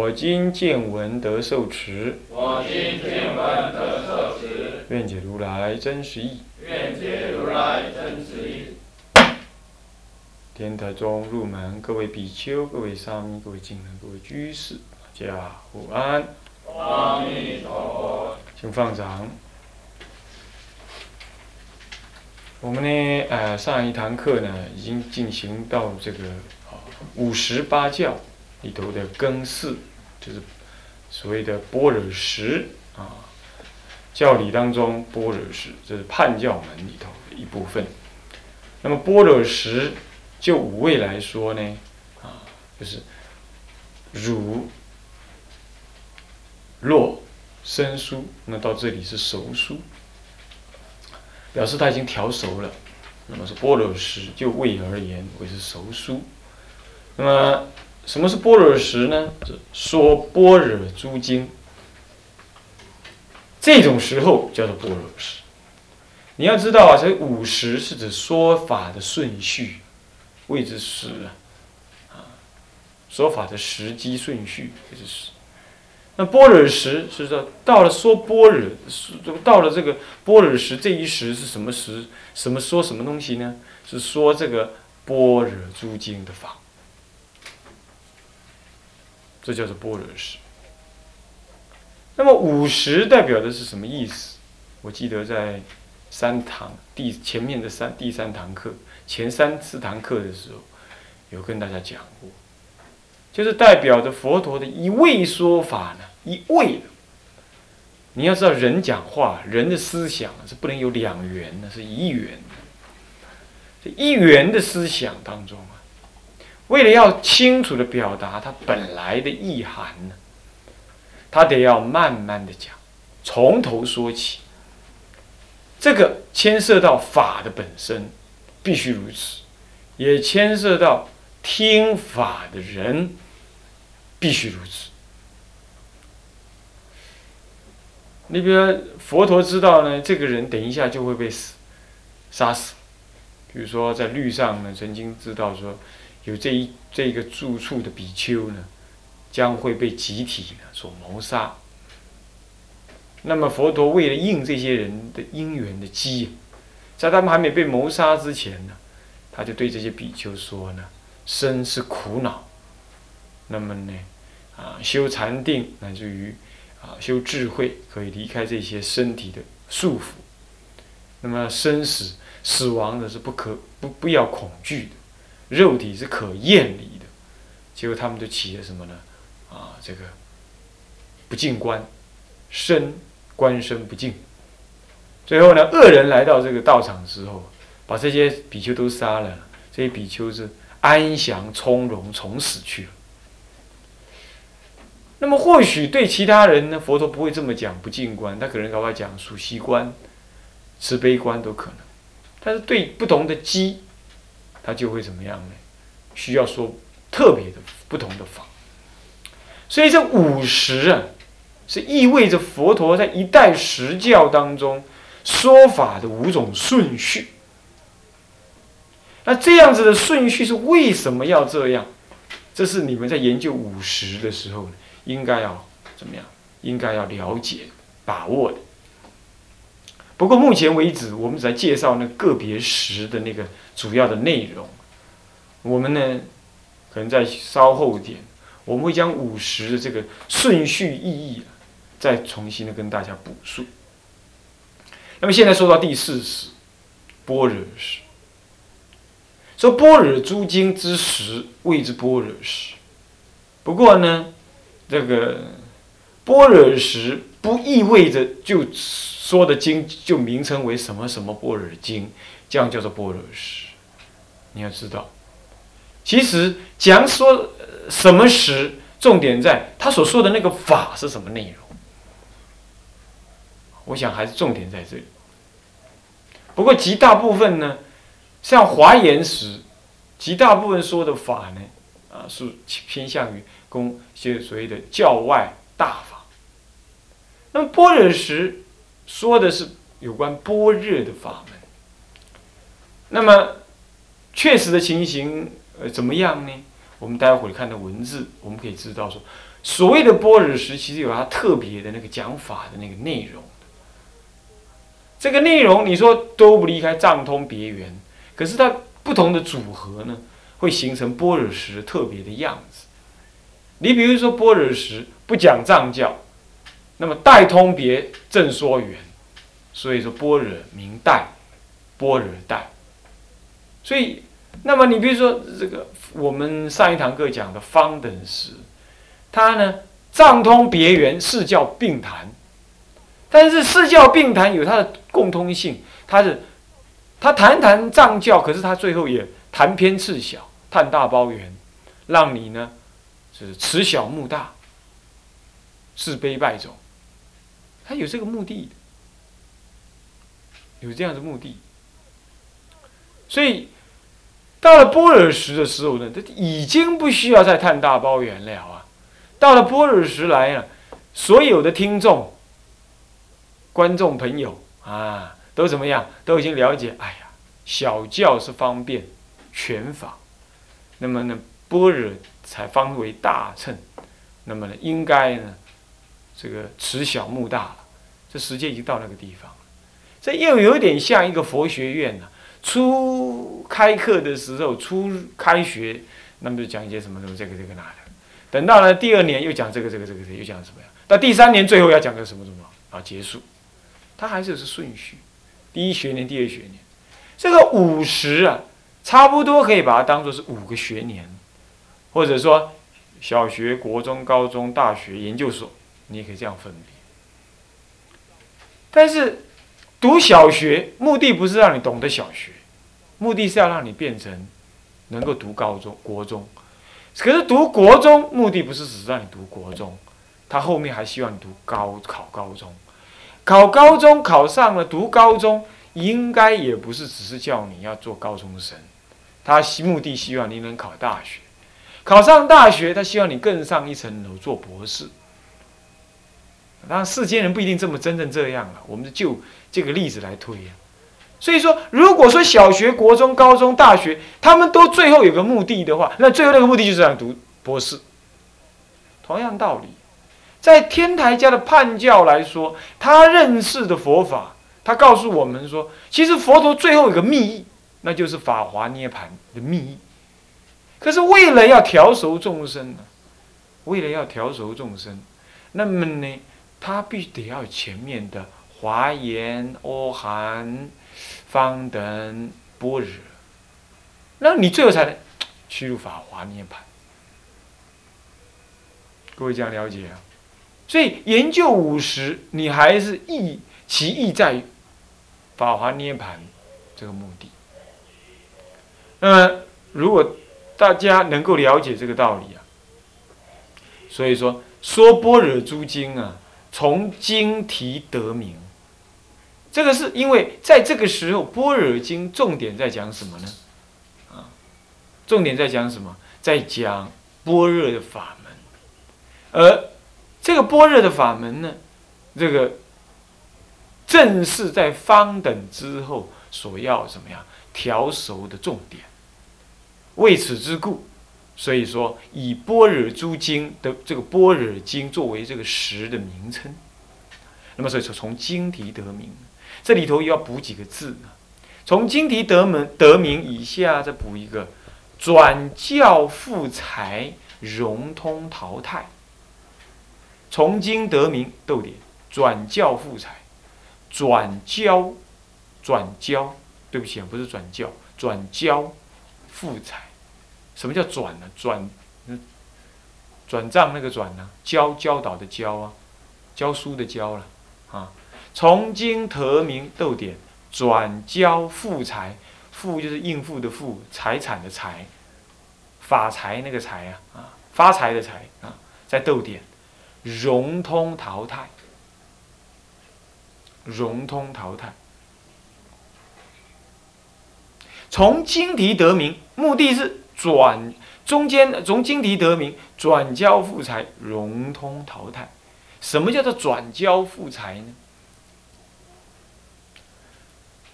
我今见闻得受持，我今见闻得受持，愿解如来真实义。愿解如来真实义。天台中入门，各位比丘、各位沙弥、各位敬人、各位居士，大家午安。阿弥陀佛。请放掌。我们呢，呃，上一堂课呢，已经进行到这个啊五十八教里头的根四，就是所谓的般若识啊。教理当中，般若识这是判教门里头的一部分。那么般若识就五位来说呢，啊，就是儒、洛、生疏，那到这里是熟疏。表示他已经调熟了，那么是般若识，就味而言为是熟疏。那么什么是般若识呢？说般若诸经，这种时候叫做般若识。你要知道啊，这五十是指说法的顺序，谓之时啊，啊，说法的时机顺序这是时。那般若时是说到了说般若，是到了这个般若时这一时是什么时？什么说什么东西呢？是说这个般若诸经的法，这叫做般若时。那么五十代表的是什么意思？我记得在三堂第前面的三第三堂课前三四堂课的时候，有跟大家讲过，就是代表着佛陀的一味说法呢。一味的，你要知道，人讲话，人的思想是不能有两元的，是一元的。这一元的思想当中啊，为了要清楚的表达它本来的意涵呢，他得要慢慢的讲，从头说起。这个牵涉到法的本身，必须如此，也牵涉到听法的人，必须如此。你比如佛陀知道呢，这个人等一下就会被死，杀死。比如说在律上呢，曾经知道说，有这一这个住处的比丘呢，将会被集体呢所谋杀。那么佛陀为了应这些人的因缘的机，在他们还没被谋杀之前呢，他就对这些比丘说呢：生是苦恼，那么呢，啊修禅定乃至于。啊，修智慧可以离开这些身体的束缚。那么生死、死亡的是不可不不要恐惧的，肉体是可厌离的。结果他们就起了什么呢？啊，这个不净观，身观身不净。最后呢，恶人来到这个道场之后，把这些比丘都杀了。这些比丘是安详从容，从死去了。那么或许对其他人呢，佛陀不会这么讲不净观，他可能搞他讲属息观、慈悲观都可能。但是对不同的机，他就会怎么样呢？需要说特别的不同的法。所以这五十啊，是意味着佛陀在一代十教当中说法的五种顺序。那这样子的顺序是为什么要这样？这是你们在研究五十的时候？应该要怎么样？应该要了解、把握的。不过目前为止，我们只在介绍那个别时的那个主要的内容。我们呢，可能在稍后一点，我们会将五十的这个顺序意义，再重新的跟大家补述。那么现在说到第四时，般若时。说般若诸经之时，谓之般若时。不过呢。这个般若时不意味着就说的经就名称为什么什么般若经，这样叫做般若时。你要知道，其实讲说什么时重点在他所说的那个法是什么内容。我想还是重点在这里。不过极大部分呢，像华严时，极大部分说的法呢，啊，是偏向于公些所谓的教外大法。那么般若时说的是有关般若的法门。那么确实的情形呃怎么样呢？我们待会儿看的文字，我们可以知道说，所谓的般若时，其实有它特别的那个讲法的那个内容。这个内容你说都不离开藏通别圆，可是它不同的组合呢，会形成般若时特别的样子。你比如说般若时不讲藏教，那么代通别正说缘，所以说般若明代，般若代。所以，那么你比如说这个我们上一堂课讲的方等时，它呢藏通别圆是叫并谈。但是四教并谈有它的共通性，它是，他谈谈藏教，可是他最后也谈偏次小，探大包圆，让你呢，是持小慕大，自卑败走，他有这个目的，有这样的目的，所以到了波尔时的时候呢，他已经不需要再探大包圆了啊，到了波尔时来了，所有的听众。观众朋友啊，都怎么样？都已经了解。哎呀，小教是方便全法，那么呢，般若才方为大乘。那么呢，应该呢，这个持小慕大。这时间已经到那个地方了。这又有点像一个佛学院呢。初开课的时候，初开学，那么就讲一些什么什么这个这个那的。等到了第二年又讲这个这个这个这个，又讲什么呀？到第三年最后要讲个什么什么啊？结束。它还是是顺序，第一学年、第二学年，这个五十啊，差不多可以把它当做是五个学年，或者说小学、国中、高中、大学、研究所，你也可以这样分别。但是读小学目的不是让你懂得小学，目的是要让你变成能够读高中、国中。可是读国中目的不是只是让你读国中，他后面还希望你读高考高中。考高中考上了，读高中应该也不是只是叫你要做高中生，他目的希望你能考大学，考上大学，他希望你更上一层楼做博士。当然，世间人不一定这么真正这样了，我们就这个例子来推啊。所以说，如果说小学、国中、高中、大学，他们都最后有个目的的话，那最后那个目的就是让读博士。同样道理。在天台家的判教来说，他认识的佛法，他告诉我们说，其实佛陀最后有个密意，那就是法华涅盘的密意。可是为了要调熟众生呢，为了要调熟众生，那么呢，他必须得要前面的华严、阿含、方等、般若，那你最后才能去入法华涅盘。各位这样了解啊？所以研究五十，你还是意其意在于法华涅盘这个目的。那么，如果大家能够了解这个道理啊，所以说说般若诸经啊，从经题得名。这个是因为在这个时候，般若经重点在讲什么呢？啊，重点在讲什么？在讲般若的法门，而。这个般若的法门呢，这个正是在方等之后所要怎么样调熟的重点。为此之故，所以说以般若诸经的这个般若经作为这个十的名称。那么所以说从经题得名，这里头要补几个字呢？从经题得门得名以下再补一个转教复才，融通淘汰。从经得名，逗点转教复才，转教，转教，对不起，不是转教，转教复才。什么叫转呢？转，转账那个转呢？教教导的教啊，教书的教了啊。从经得名，逗点转教富财，富就是应付的富，财产的财，发财那个财啊啊，发财的财啊。在逗点，融通淘汰，融通淘汰。从经题得名，目的是转中间从经题得名，转交复财，融通淘汰。什么叫做转交复财呢？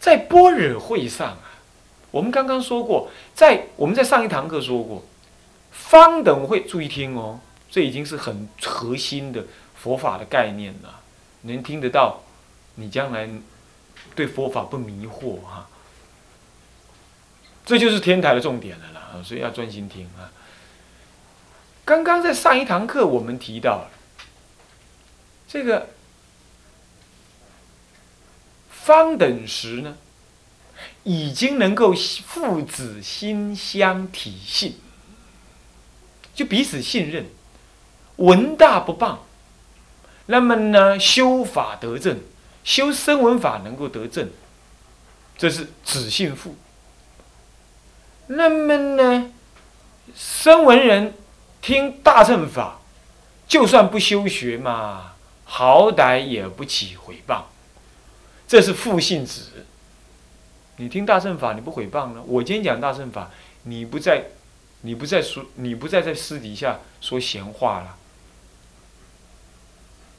在般若会上啊，我们刚刚说过，在我们在上一堂课说过，方等会注意听哦，这已经是很核心的佛法的概念了，能听得到，你将来对佛法不迷惑哈。这就是天台的重点了啦，所以要专心听啊。刚刚在上一堂课我们提到这个方等时呢，已经能够父子心相体信，就彼此信任，文大不谤。那么呢，修法得正，修声闻法能够得正，这是子信父。那么呢，声闻人听大乘法，就算不修学嘛，好歹也不起毁谤。这是负信子。你听大乘法，你不毁谤呢？我今天讲大乘法，你不在，你不在说，你不再在私底下说闲话了。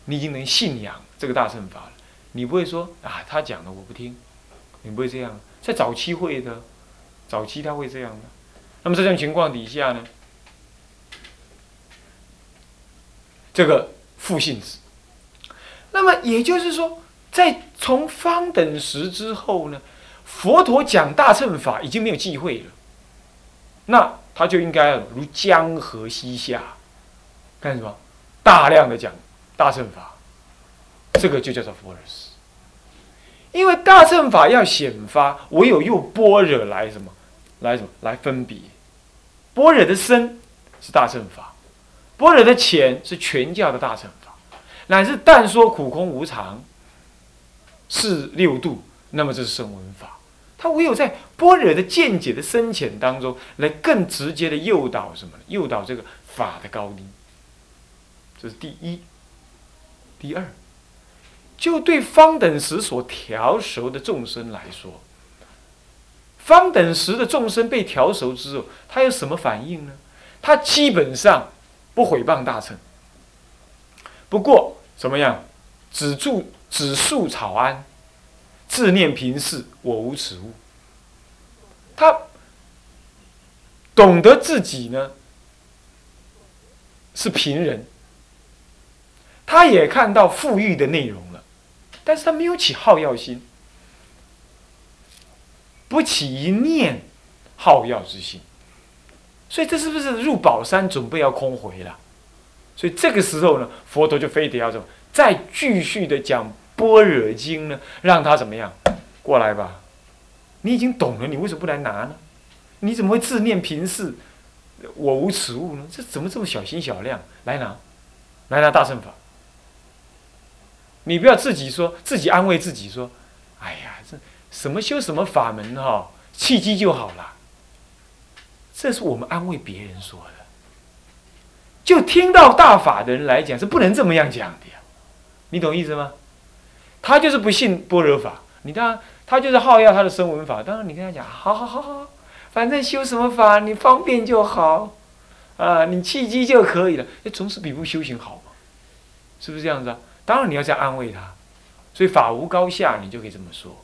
你已经能信仰这个大乘法了，你不会说啊，他讲的我不听，你不会这样，在早期会的。早期他会这样的，那么这种情况底下呢，这个负性子，那么也就是说，在从方等时之后呢，佛陀讲大乘法已经没有忌讳了，那他就应该如江河西下，干什么？大量的讲大乘法，这个就叫做佛尔斯，因为大乘法要显发，唯有用般若来什么？来什么？来分别，般若的深是大乘法，般若的浅是全教的大乘法，乃至但说苦空无常是六度，那么这是声闻法。他唯有在般若的见解的深浅当中，来更直接的诱导什么？诱导这个法的高低。这是第一。第二，就对方等时所调熟的众生来说。方等时的众生被调熟之后，他有什么反应呢？他基本上不毁谤大乘，不过怎么样？只住只树草庵，自念平视，我无此物。他懂得自己呢是平人，他也看到富裕的内容了，但是他没有起好药心。不起一念好药之心，所以这是不是入宝山准备要空回了？所以这个时候呢，佛陀就非得要怎么再继续的讲般若经呢？让他怎么样过来吧？你已经懂了，你为什么不来拿呢？你怎么会自念平视我无此物呢？这怎么这么小心小量？来拿，来拿大乘法。你不要自己说自己安慰自己说，哎呀，这。什么修什么法门哈，契机就好了。这是我们安慰别人说的。就听到大法的人来讲是不能这么样讲的呀，你懂意思吗？他就是不信般若法，你当然他就是好要他的声闻法。当然你跟他讲，好好好好，反正修什么法你方便就好，啊，你契机就可以了，那总是比不修行好嘛，是不是这样子啊？当然你要这样安慰他，所以法无高下，你就可以这么说。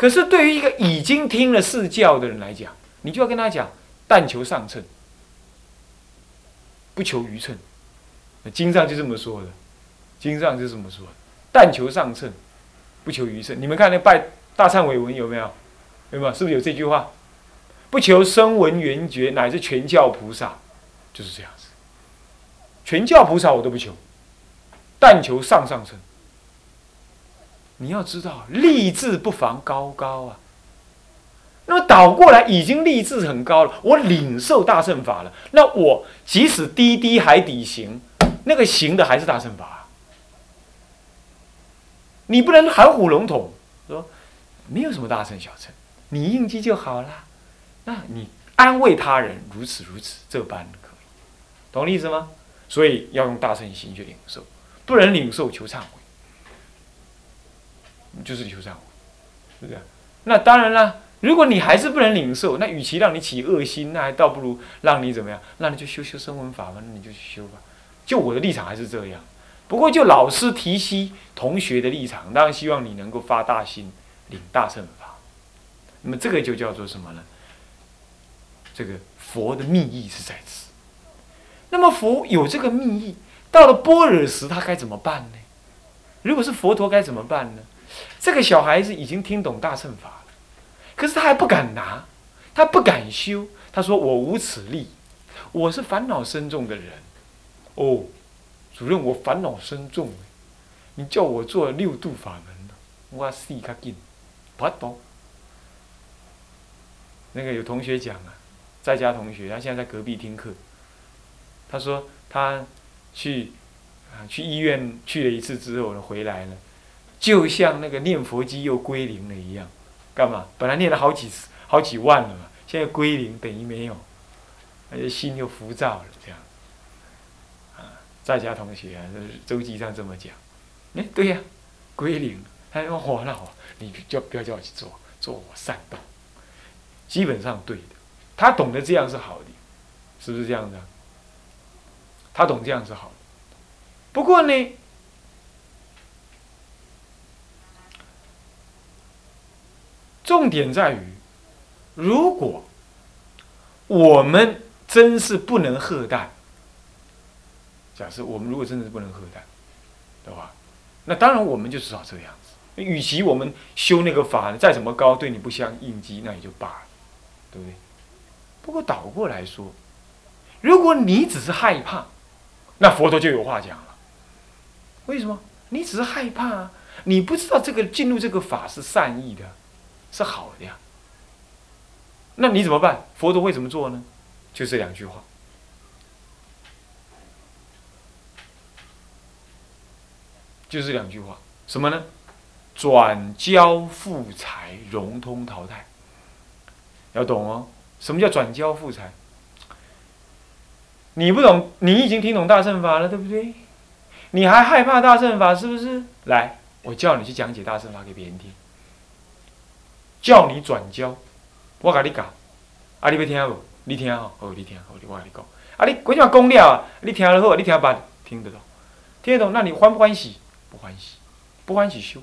可是对于一个已经听了四教的人来讲，你就要跟他讲：但求上乘，不求余乘。经上就这么说的，经上就这么说：但求上乘，不求余乘。你们看那拜大忏悔文有没有？有没有？是不是有这句话？不求声闻缘觉，乃至全教菩萨，就是这样子。全教菩萨我都不求，但求上上乘。你要知道，立志不妨高高啊。那么倒过来，已经立志很高了，我领受大乘法了。那我即使低低海底行，那个行的还是大乘法。你不能含糊笼统说没有什么大乘小乘，你应机就好了。那你安慰他人，如此如此这般可以，懂我意思吗？所以要用大乘心去领受，不能领受求忏悔，就是求忏悔，是不是？那当然啦，如果你还是不能领受，那与其让你起恶心，那还倒不如让你怎么样？那你就修修声闻法嘛，那你就去修吧。就我的立场还是这样。不过就老师提携同学的立场，当然希望你能够发大心，领大乘法。那么这个就叫做什么呢？这个佛的密意是在此。那么佛有这个密意，到了般若时，他该怎么办呢？如果是佛陀该怎么办呢？这个小孩子已经听懂大乘法了，可是他还不敢拿，他不敢修。他说：“我无此力，我是烦恼深重的人。”哦，主任，我烦恼深重，你叫我做六度法门，我死较紧，不懂。那个有同学讲啊，在家同学，他现在在隔壁听课。他说他去啊去医院去了一次之后呢，回来了，就像那个念佛机又归零了一样。干嘛？本来念了好几次、好几万了嘛，现在归零等于没有，而且心又浮躁了，这样。啊，在家同学啊，周记上这么讲。哎，对呀，归零。他说：“哇，那好，你就不要叫我去做，做我善道。”基本上对的，他懂得这样是好的，是不是这样的？他懂这样是好的。不过呢，重点在于，如果我们真是不能喝淡，假设我们如果真的是不能喝淡的话，那当然我们就只好这样子。与其我们修那个法再怎么高，对你不相应机，那也就罢了。对不对？不过倒过来说，如果你只是害怕，那佛陀就有话讲了。为什么？你只是害怕啊，你不知道这个进入这个法是善意的，是好的呀。那你怎么办？佛陀会怎么做呢？就这两句话，就这两句话，什么呢？转交复财，融通淘汰。要懂哦，什么叫转交复财？你不懂，你已经听懂大乘法了，对不对？你还害怕大乘法是不是？来，我叫你去讲解大乘法给别人听，叫你转交，我甲你讲，啊，你要听不？你听哦，好，你听，好，我甲你讲，啊，你规句话讲了，你听了好，你听不？听得懂？听得懂？那你欢不欢喜？不欢喜，不欢喜修。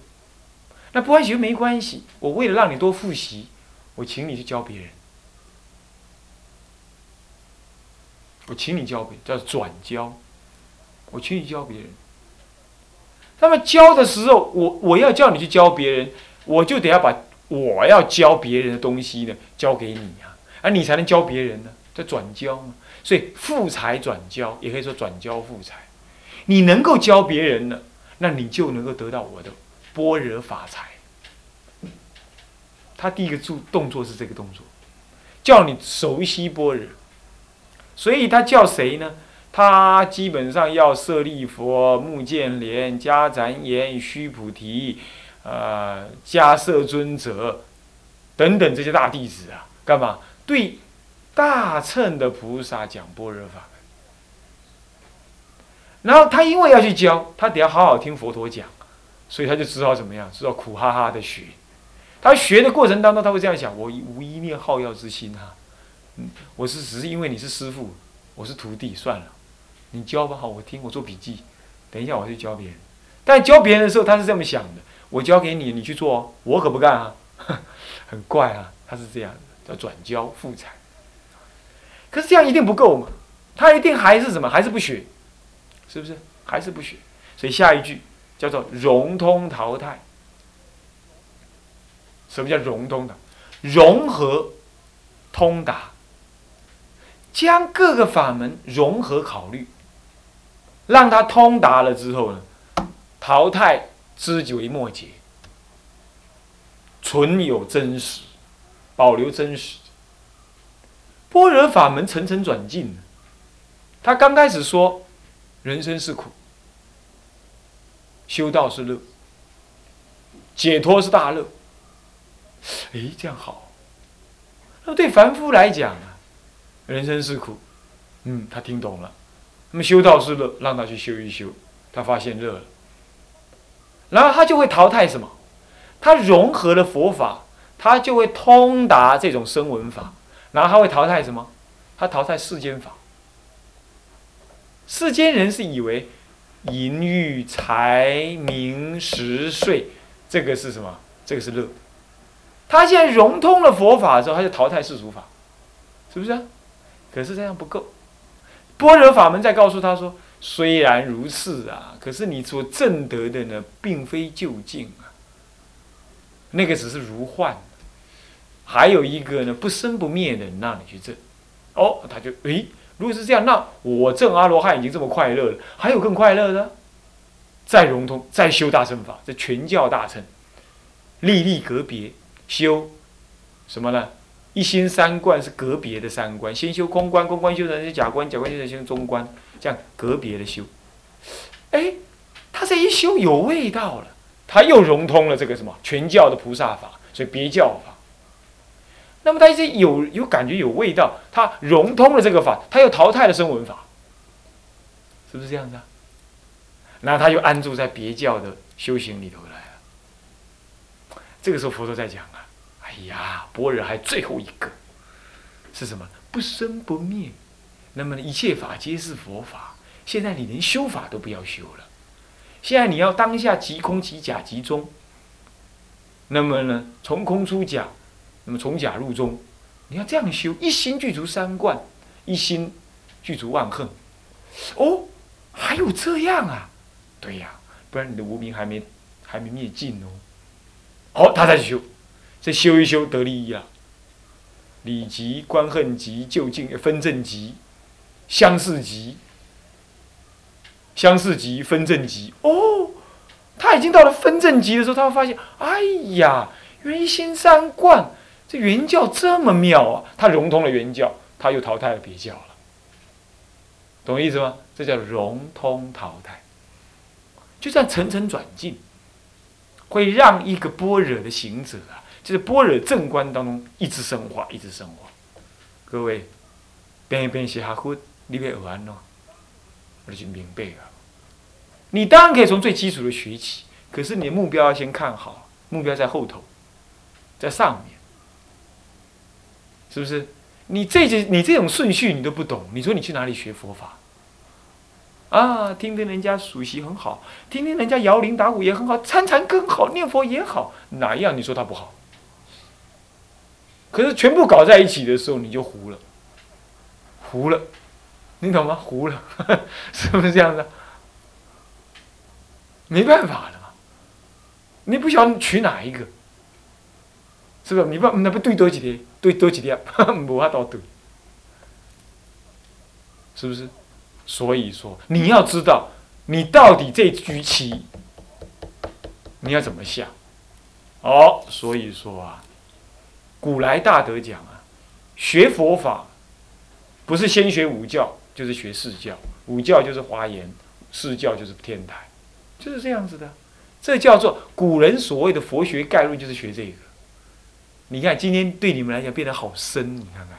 那不欢喜又没关系，我为了让你多复习。我请你去教别人，我请你教别人叫转交，我请你教别人。那么教的时候，我我要叫你去教别人，我就得要把我要教别人的东西呢教给你啊，而你才能教别人呢，叫转教嘛。所以富财转教，也可以说转教富财。你能够教别人呢，那你就能够得到我的般若法财。他第一个做动作是这个动作，叫你熟悉般若，所以他叫谁呢？他基本上要舍利佛、目犍连、迦旃延、须菩提、呃迦摄尊者等等这些大弟子啊，干嘛？对大乘的菩萨讲般若法门。然后他因为要去教，他得要好好听佛陀讲，所以他就知道怎么样，知道苦哈哈的学。他学的过程当中，他会这样想：我无一念好药之心哈，我是只是因为你是师傅，我是徒弟，算了，你教吧，好，我听，我做笔记，等一下我去教别人。但教别人的时候，他是这么想的：我交给你，你去做，我可不干啊，很怪啊，他是这样的，叫转交复产。可是这样一定不够嘛，他一定还是什么，还是不学，是不是？还是不学，所以下一句叫做融通淘汰。什么叫融通的？融合、通达，将各个法门融合考虑，让它通达了之后呢，淘汰知为末节，存有真实，保留真实。般若法门层层转进，他刚开始说，人生是苦，修道是乐，解脱是大乐。哎，这样好。那么对凡夫来讲啊，人生是苦，嗯，他听懂了。那么修道是乐，让他去修一修，他发现乐了，然后他就会淘汰什么？他融合了佛法，他就会通达这种声闻法，然后他会淘汰什么？他淘汰世间法。世间人是以为淫欲、财、名、食、睡，这个是什么？这个是乐。他现在融通了佛法之后，他就淘汰世俗法，是不是？可是这样不够。般若法门在告诉他说：虽然如是啊，可是你所证得的呢，并非究竟啊。那个只是如幻。还有一个呢，不生不灭的，让你去证。哦，他就诶。如果是这样，那我证阿罗汉已经这么快乐了，还有更快乐的？再融通，再修大乘法，这全教大乘，粒粒格别修什么呢？一心三观是格别的三观，先修空观，空观修成是假观，假观修成修中观，这样格别的修。哎，他这一修有味道了，他又融通了这个什么全教的菩萨法，所以别教法。那么他一有有感觉有味道，他融通了这个法，他又淘汰了声闻法，是不是这样子啊？那他又安住在别教的修行里头来了。这个时候佛陀在讲啊，哎呀，般若还最后一个是什么？不生不灭。那么一切法皆是佛法。现在你连修法都不要修了，现在你要当下即空即假即中。那么呢，从空出假。那么从假入中，你要这样修，一心具足三观，一心具足万恨。哦，还有这样啊？对呀，不然你的无名还没还没灭尽哦。好，他再去修，这修一修得利益啊。理极、观恨极、究竟分正极、相似极、相似极、分正极。哦，他已经到了分正极的时候，他会发现，哎呀，原心三观。这原教这么妙啊！他融通了原教，他又淘汰了别教了，懂意思吗？这叫融通淘汰，就这样层层转进，会让一个般若的行者啊，就是般若正观当中一直升华，一直升华。各位，边一边写下分，你别完了，我就明白了。你当然可以从最基础的学起，可是你的目标要先看好，目标在后头，在上面。是不是？你这些你这种顺序你都不懂，你说你去哪里学佛法？啊，听听人家数息很好，听听人家摇铃打鼓也很好，参禅更好，念佛也好，哪一样你说他不好？可是全部搞在一起的时候，你就糊了，糊了，你懂吗？糊了，是不是这样的？没办法了嘛，你不晓得取哪一个。是不？你不那不对多几天，对多几天，无法多对，是不是？所以说，你要知道，你到底这局棋，你要怎么下？哦，所以说啊，古来大德讲啊，学佛法，不是先学五教，就是学四教。五教就是华严，四教就是天台，就是这样子的。这叫做古人所谓的佛学概论，就是学这个。你看，今天对你们来讲变得好深，你看看，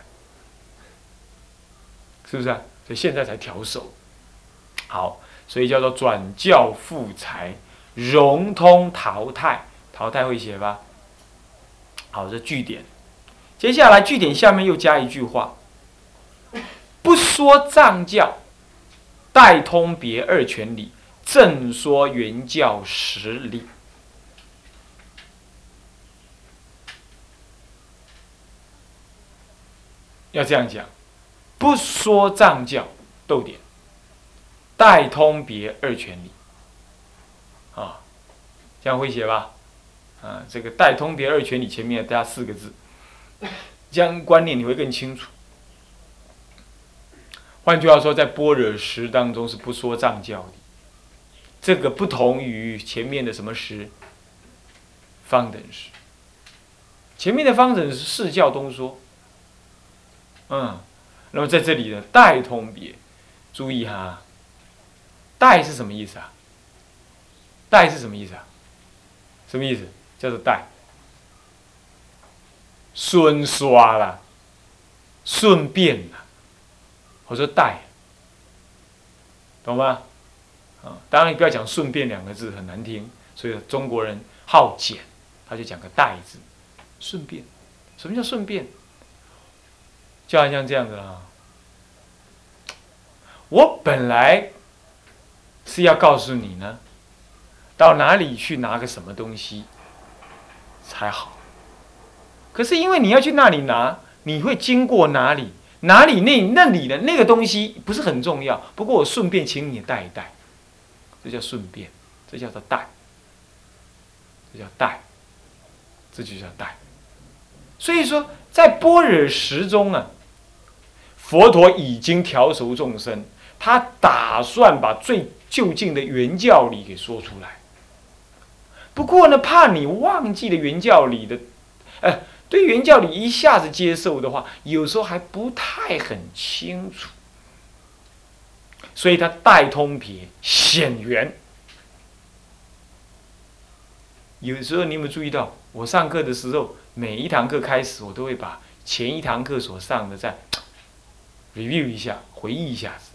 是不是啊？所以现在才调手，好，所以叫做转教复才，融通淘汰，淘汰会写吧？好，这句点，接下来句点下面又加一句话，不说藏教，代通别二权理，正说原教实理。要这样讲，不说藏教逗点，代通别二权理，啊，这样会写吧？啊，这个代通别二权理前面加四个字，这样观念你会更清楚。换句话说，在般若识当中是不说藏教的，这个不同于前面的什么识？方等识。前面的方等是四教东说。嗯，那么在这里呢，代通别，注意哈，代是什么意思啊？代是什么意思啊？什么意思？叫做代，顺刷啦，顺便啦，我说带，懂吗？啊，当然你不要讲顺便两个字很难听，所以中国人好简，他就讲个带字，顺便。什么叫顺便？就好像这样子啦。我本来是要告诉你呢，到哪里去拿个什么东西才好。可是因为你要去那里拿，你会经过哪里？哪里那那里的那个东西不是很重要。不过我顺便请你带一带，这叫顺便，这叫做带，这叫带，这就叫带。所以说，在般若时中啊，佛陀已经调熟众生，他打算把最就近的原教理给说出来。不过呢，怕你忘记了原教理的，呃，对原教理一下子接受的话，有时候还不太很清楚，所以他带通别显圆。有时候你有没有注意到，我上课的时候？每一堂课开始，我都会把前一堂课所上的再 review 一下，回忆一下子。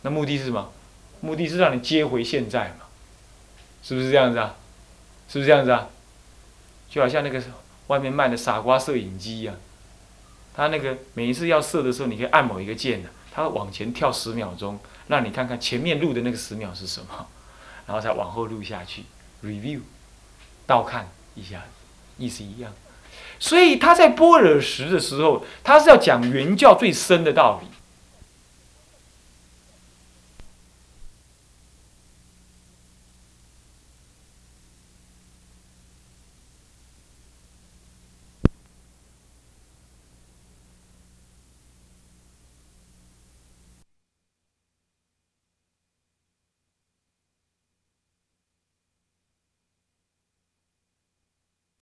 那目的是什么？目的是让你接回现在嘛？是不是这样子啊？是不是这样子啊？就好像那个时候外面卖的傻瓜摄影机一样，它那个每一次要摄的时候，你可以按某一个键的，它往前跳十秒钟，让你看看前面录的那个十秒是什么，然后再往后录下去，review，倒看一下，意思一样。所以他在般若时的时候，他是要讲原教最深的道理。